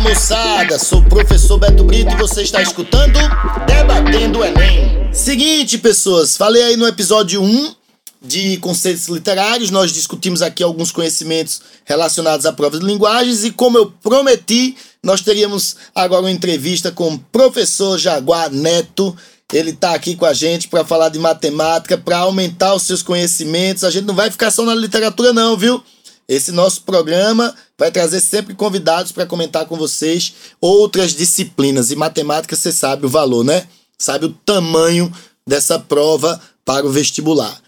Moçada, sou o professor Beto Brito e você está escutando Debatendo o Enem. Seguinte, pessoas, falei aí no episódio 1 de conceitos literários, nós discutimos aqui alguns conhecimentos relacionados à prova de linguagens e como eu prometi, nós teríamos agora uma entrevista com o professor Jaguar Neto. Ele está aqui com a gente para falar de matemática, para aumentar os seus conhecimentos. A gente não vai ficar só na literatura não, viu? Esse nosso programa vai trazer sempre convidados para comentar com vocês outras disciplinas. E matemática, você sabe o valor, né? Sabe o tamanho dessa prova para o vestibular.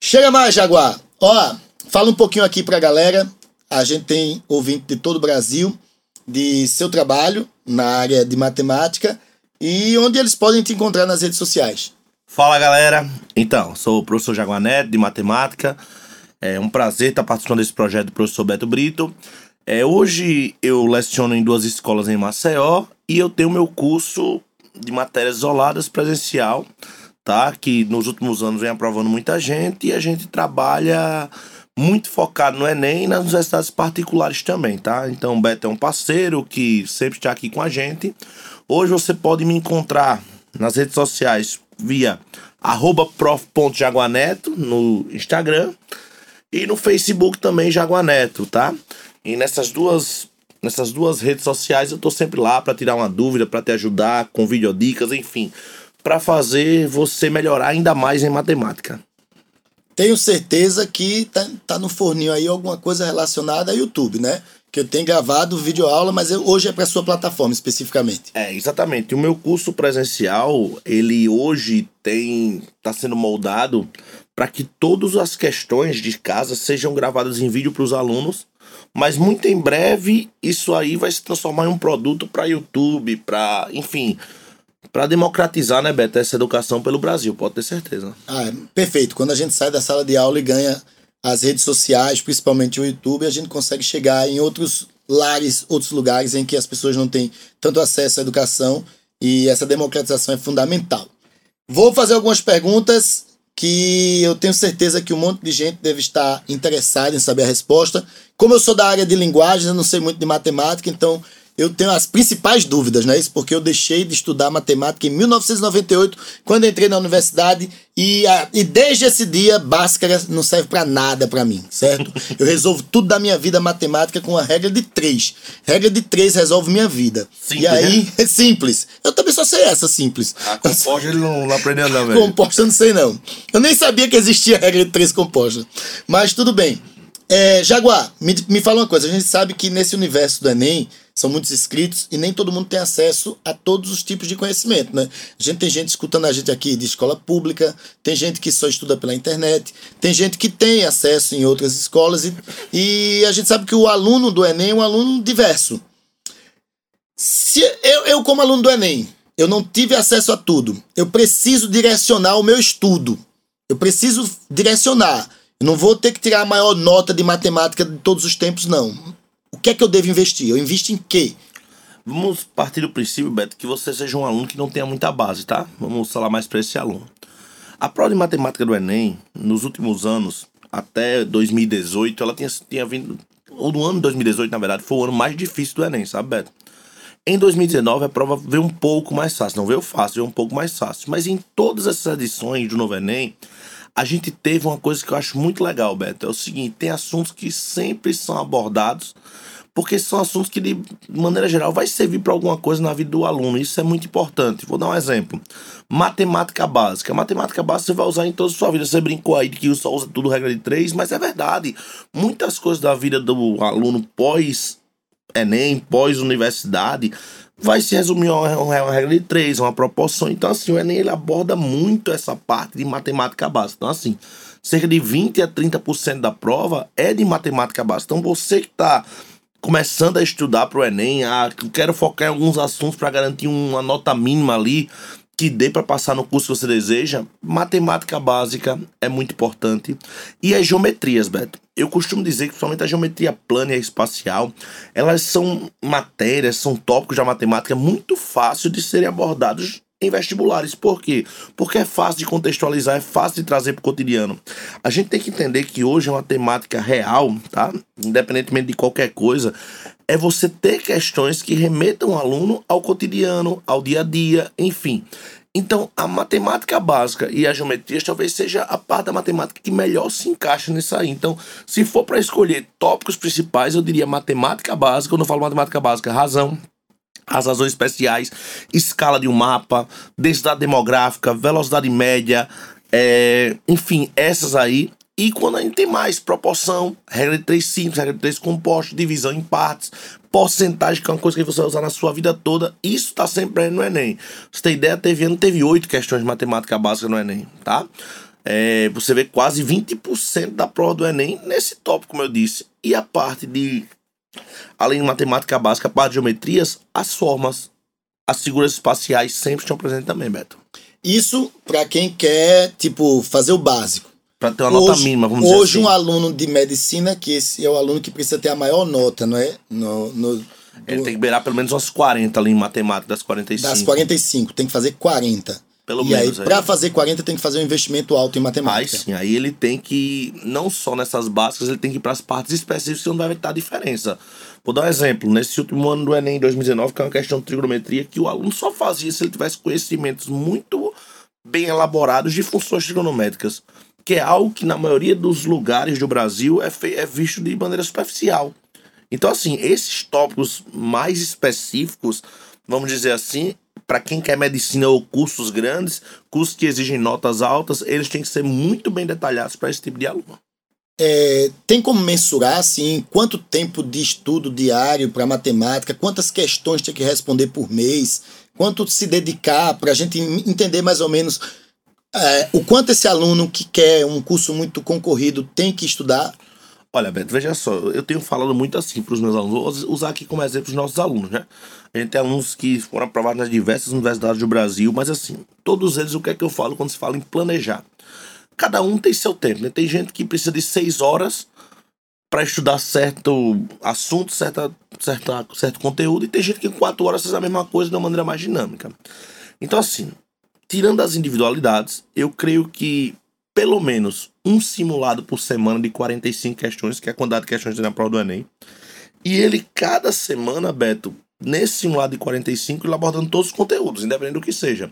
Chega mais, Jaguar. Ó, fala um pouquinho aqui para a galera. A gente tem ouvinte de todo o Brasil, de seu trabalho na área de matemática e onde eles podem te encontrar nas redes sociais. Fala galera, então, sou o professor Jaguar Neto de matemática. É um prazer estar participando desse projeto do professor Beto Brito. É, hoje eu leciono em duas escolas em Maceió e eu tenho meu curso de matérias isoladas presencial, tá? Que nos últimos anos vem aprovando muita gente e a gente trabalha muito focado no Enem e nas universidades particulares também, tá? Então o Beto é um parceiro que sempre está aqui com a gente. Hoje você pode me encontrar nas redes sociais via arroba prof.jaguaneto no Instagram e no Facebook também Jaguaneto, tá? E nessas duas nessas duas redes sociais eu tô sempre lá para tirar uma dúvida, para te ajudar com videodicas, enfim, para fazer você melhorar ainda mais em matemática. Tenho certeza que tá, tá no forninho aí alguma coisa relacionada a YouTube, né? Que eu tenho gravado vídeo aula, mas eu, hoje é para sua plataforma especificamente. É, exatamente. O meu curso presencial, ele hoje tem tá sendo moldado para que todas as questões de casa sejam gravadas em vídeo para os alunos, mas muito em breve isso aí vai se transformar em um produto para YouTube, para, enfim, para democratizar, né, Beto, essa educação pelo Brasil, pode ter certeza. Ah, é, perfeito. Quando a gente sai da sala de aula e ganha as redes sociais, principalmente o YouTube, a gente consegue chegar em outros lares, outros lugares em que as pessoas não têm tanto acesso à educação e essa democratização é fundamental. Vou fazer algumas perguntas que eu tenho certeza que um monte de gente deve estar interessado em saber a resposta. Como eu sou da área de linguagens, eu não sei muito de matemática, então eu tenho as principais dúvidas, não é isso? Porque eu deixei de estudar matemática em 1998, quando entrei na universidade, e, a, e desde esse dia, Bhaskara não serve para nada para mim, certo? Eu resolvo tudo da minha vida matemática com a regra de três. Regra de três resolve minha vida. Simples, e aí, né? é simples. Eu também só sei essa, simples. A composta ele não, não aprendeu não, velho. Composta eu não sei não. Eu nem sabia que existia a regra de três composta. Mas tudo bem. É, Jaguar, me, me fala uma coisa. A gente sabe que nesse universo do Enem são muitos inscritos e nem todo mundo tem acesso a todos os tipos de conhecimento, né? A gente tem gente escutando a gente aqui de escola pública, tem gente que só estuda pela internet, tem gente que tem acesso em outras escolas e, e a gente sabe que o aluno do Enem é um aluno diverso. Se eu, eu como aluno do Enem, eu não tive acesso a tudo. Eu preciso direcionar o meu estudo. Eu preciso direcionar. Eu não vou ter que tirar a maior nota de matemática de todos os tempos, não o que é que eu devo investir? Eu invisto em quê? Vamos partir do princípio, Beto, que você seja um aluno que não tenha muita base, tá? Vamos falar mais para esse aluno. A prova de matemática do Enem, nos últimos anos, até 2018, ela tinha, tinha vindo. Ou no ano de 2018, na verdade, foi o ano mais difícil do Enem, sabe, Beto? Em 2019, a prova veio um pouco mais fácil. Não veio fácil, veio um pouco mais fácil. Mas em todas essas edições do Novo Enem, a gente teve uma coisa que eu acho muito legal, Beto. É o seguinte: tem assuntos que sempre são abordados, porque são assuntos que, de maneira geral, vai servir para alguma coisa na vida do aluno. Isso é muito importante. Vou dar um exemplo: matemática básica. Matemática básica você vai usar em toda a sua vida. Você brincou aí de que só usa tudo regra de três, mas é verdade. Muitas coisas da vida do aluno pós Enem, pós-universidade, vai se resumir a uma, regra de três, uma proporção. Então, assim, o Enem ele aborda muito essa parte de matemática básica. Então, assim, cerca de 20 a 30% da prova é de matemática básica. Então, você que está começando a estudar para o Enem, ah, quero focar em alguns assuntos para garantir uma nota mínima ali que dê para passar no curso que você deseja, matemática básica é muito importante. E as geometrias, Beto. Eu costumo dizer que principalmente a geometria plana e a espacial, elas são matérias, são tópicos da matemática muito fácil de serem abordados em vestibulares. Por quê? Porque é fácil de contextualizar, é fácil de trazer para o cotidiano. A gente tem que entender que hoje é uma temática real, tá? Independentemente de qualquer coisa, é você ter questões que remetam o aluno ao cotidiano, ao dia a dia, enfim. Então, a matemática básica e a geometria talvez seja a parte da matemática que melhor se encaixa nisso aí. Então, se for para escolher tópicos principais, eu diria matemática básica. Quando eu falo matemática básica, razão, as razões especiais, escala de um mapa, densidade demográfica, velocidade média, é, enfim, essas aí. E quando a gente tem mais proporção, regra de três simples, regra de três compostos, divisão em partes, porcentagem, que é uma coisa que você vai usar na sua vida toda, isso está sempre no Enem. Você tem ideia, teve ano, teve oito questões de matemática básica no Enem, tá? É, você vê quase 20% da prova do Enem nesse tópico, como eu disse. E a parte de, além de matemática básica, a parte de geometrias, as formas, as figuras espaciais sempre estão presentes também, Beto. Isso para quem quer, tipo, fazer o básico. Para ter uma hoje, nota mínima, vamos dizer Hoje, assim. um aluno de medicina, que esse é o aluno que precisa ter a maior nota, não é? No, no, do, Ele tem que beirar pelo menos umas 40 ali em matemática, das 45. Das 45, tem que fazer 40. Pelo e menos. aí, para fazer 40, tem que fazer um investimento alto em matemática. Aí sim, aí ele tem que, não só nessas básicas, ele tem que ir para as partes específicas que não vai estar diferença. Vou dar um exemplo. Nesse último ano do Enem 2019, que é uma questão de trigonometria, que o aluno só fazia se ele tivesse conhecimentos muito bem elaborados de funções trigonométricas que é algo que na maioria dos lugares do Brasil é, é visto de maneira superficial. Então, assim, esses tópicos mais específicos, vamos dizer assim, para quem quer medicina ou cursos grandes, cursos que exigem notas altas, eles têm que ser muito bem detalhados para esse tipo de aluno. É, tem como mensurar assim quanto tempo de estudo diário para matemática, quantas questões tem que responder por mês, quanto se dedicar para a gente entender mais ou menos é, o quanto esse aluno que quer um curso muito concorrido tem que estudar? Olha, Beto, veja só, eu tenho falado muito assim para os meus alunos, vou usar aqui como exemplo os nossos alunos, né? A gente tem alunos que foram aprovados nas diversas universidades do Brasil, mas assim, todos eles, o que é que eu falo quando se fala em planejar? Cada um tem seu tempo, né? Tem gente que precisa de seis horas para estudar certo assunto, certa, certa, certo conteúdo, e tem gente que em quatro horas faz a mesma coisa de uma maneira mais dinâmica. Então, assim, tirando as individualidades, eu creio que pelo menos um simulado por semana de 45 questões, que é a quantidade de questões na prova do Enem. E ele, cada semana, Beto, nesse simulado de 45, ele abordando todos os conteúdos, independente do que seja.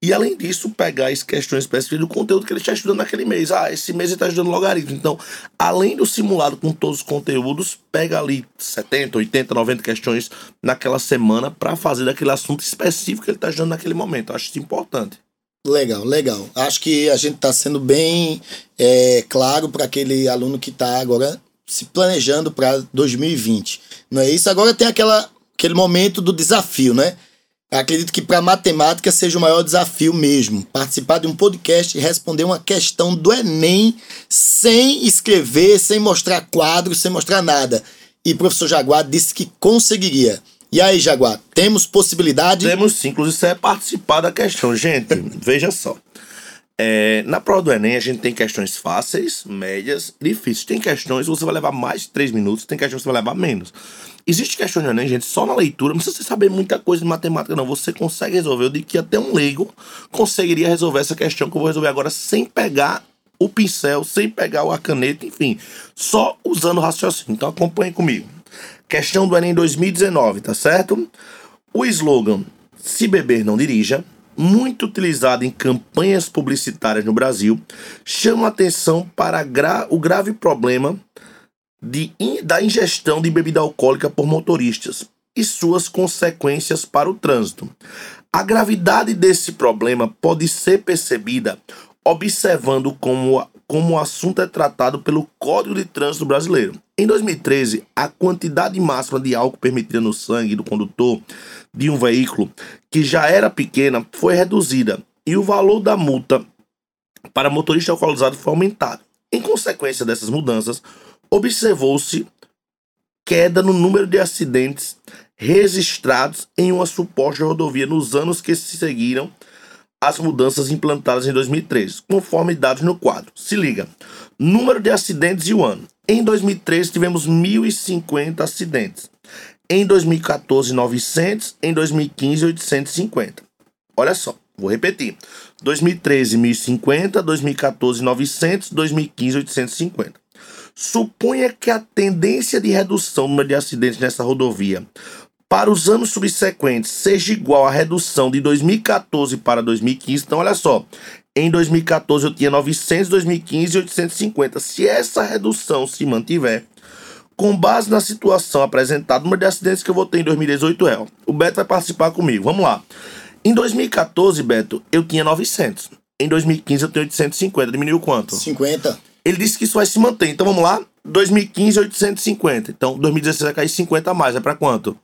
E além disso, pegar as questões específicas do conteúdo que ele está estudando naquele mês. Ah, esse mês ele está estudando logaritmo. Então, além do simulado com todos os conteúdos, pega ali 70, 80, 90 questões naquela semana para fazer daquele assunto específico que ele está estudando naquele momento. Eu acho isso importante. Legal, legal. Acho que a gente está sendo bem é, claro para aquele aluno que está agora se planejando para 2020. Não é isso? Agora tem aquela, aquele momento do desafio, né? Acredito que para matemática seja o maior desafio mesmo. Participar de um podcast e responder uma questão do Enem sem escrever, sem mostrar quadros, sem mostrar nada. E o professor Jaguar disse que conseguiria. E aí, Jaguar, temos possibilidade? Temos sim, inclusive isso é participar da questão. Gente, veja só. É, na prova do Enem, a gente tem questões fáceis, médias, difíceis. Tem questões que você vai levar mais de 3 minutos, tem questões que você vai levar menos. Existe questões do Enem, gente, só na leitura, não precisa saber muita coisa de matemática, não. Você consegue resolver. Eu digo que até um leigo conseguiria resolver essa questão que eu vou resolver agora sem pegar o pincel, sem pegar a caneta, enfim, só usando o raciocínio. Então acompanhe comigo. Questão do Enem 2019, tá certo? O slogan Se beber, não dirija muito utilizado em campanhas publicitárias no Brasil, chama atenção para gra o grave problema de in da ingestão de bebida alcoólica por motoristas e suas consequências para o trânsito. A gravidade desse problema pode ser percebida observando como, como o assunto é tratado pelo Código de Trânsito Brasileiro. Em 2013, a quantidade máxima de álcool permitida no sangue do condutor de um veículo, que já era pequena, foi reduzida e o valor da multa para motorista alcoolizado foi aumentado. Em consequência dessas mudanças, observou-se queda no número de acidentes registrados em uma suposta rodovia nos anos que se seguiram às mudanças implantadas em 2013, conforme dados no quadro. Se liga: número de acidentes e o ano. Em 2013 tivemos 1.050 acidentes. Em 2014, 900. Em 2015, 850. Olha só, vou repetir. 2013, 1050, 2014, 900, 2015, 850. Suponha que a tendência de redução no número de acidentes nessa rodovia para os anos subsequentes seja igual à redução de 2014 para 2015. Então, olha só, em 2014 eu tinha 900, 2015 850. Se essa redução se mantiver, com base na situação apresentada, o número de acidentes que eu vou ter em 2018 é, ó, o Beto vai participar comigo. Vamos lá. Em 2014, Beto, eu tinha 900. Em 2015 eu tenho 850. Diminuiu quanto? 50. Ele disse que isso vai se manter. Então vamos lá. 2015, 850. Então 2016 vai cair 50 a mais. É para quanto?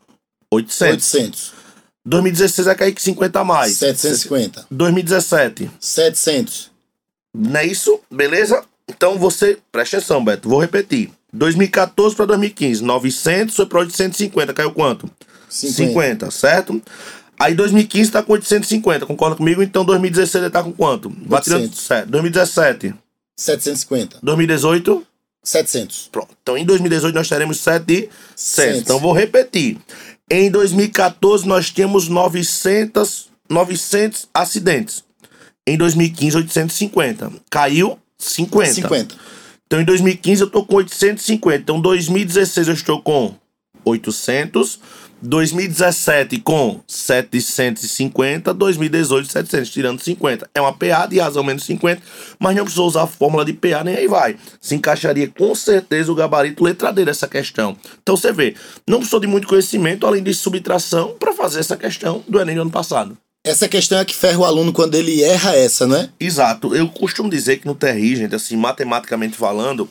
800. 800. 2016 vai cair 50 a mais. 750. 2017. 700. Não é isso? Beleza? Então você, presta atenção, Beto. Vou repetir. 2014 para 2015, 900 foi para 850. Caiu quanto? 50. 50, certo? Aí 2015 tá com 850, concorda comigo? Então 2016 ele tá com quanto? Vai tirando 800. certo. 2017, 750. 2018, 700. pronto. Então em 2018 nós teremos 700. Cento. Então vou repetir. Em 2014 nós tínhamos 900, 900 acidentes. Em 2015 850. Caiu 50. 50. Então em 2015 eu tô com 850. Então 2016 eu estou com 800. 2017 com 750, 2018 700, tirando 50. É uma PA de razão menos 50, mas não precisou usar a fórmula de PA, nem aí vai. Se encaixaria com certeza o gabarito letradeiro essa questão. Então você vê, não precisou de muito conhecimento, além de subtração, para fazer essa questão do Enem do ano passado. Essa questão é que ferra o aluno quando ele erra essa, não é? Exato. Eu costumo dizer que no TRI, gente, assim, matematicamente falando,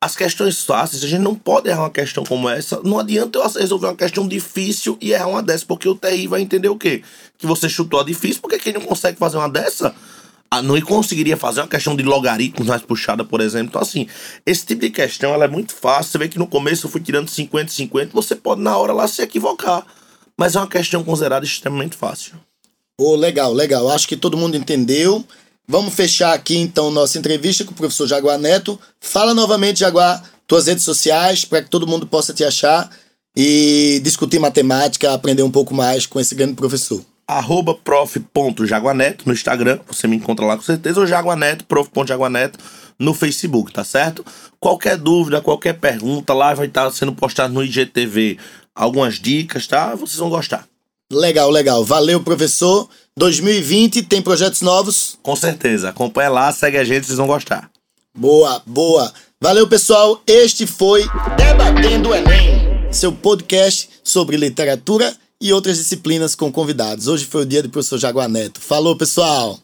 as questões fáceis, a gente não pode errar uma questão como essa. Não adianta eu resolver uma questão difícil e errar uma dessa, porque o TRI vai entender o quê? Que você chutou a difícil, porque quem não consegue fazer uma dessa, ah, não conseguiria fazer uma questão de logaritmos mais puxada, por exemplo. Então, assim, esse tipo de questão ela é muito fácil. Você vê que no começo eu fui tirando 50, 50, você pode na hora lá se equivocar. Mas é uma questão considerada extremamente fácil. Ô, legal, legal. Acho que todo mundo entendeu. Vamos fechar aqui então nossa entrevista com o professor Jaguar Neto. Fala novamente, Jaguar, tuas redes sociais, para que todo mundo possa te achar e discutir matemática, aprender um pouco mais com esse grande professor. arroba prof.jaguaneto no Instagram, você me encontra lá com certeza, ou jaguaneto, prof.jaguaneto no Facebook, tá certo? Qualquer dúvida, qualquer pergunta, lá vai estar sendo postado no IGTV algumas dicas, tá? Vocês vão gostar. Legal, legal. Valeu, professor. 2020 tem projetos novos. Com certeza. Acompanha lá, segue a gente, vocês vão gostar. Boa, boa. Valeu, pessoal. Este foi Debatendo o Enem, seu podcast sobre literatura e outras disciplinas com convidados. Hoje foi o dia do professor Jaguar Neto. Falou, pessoal.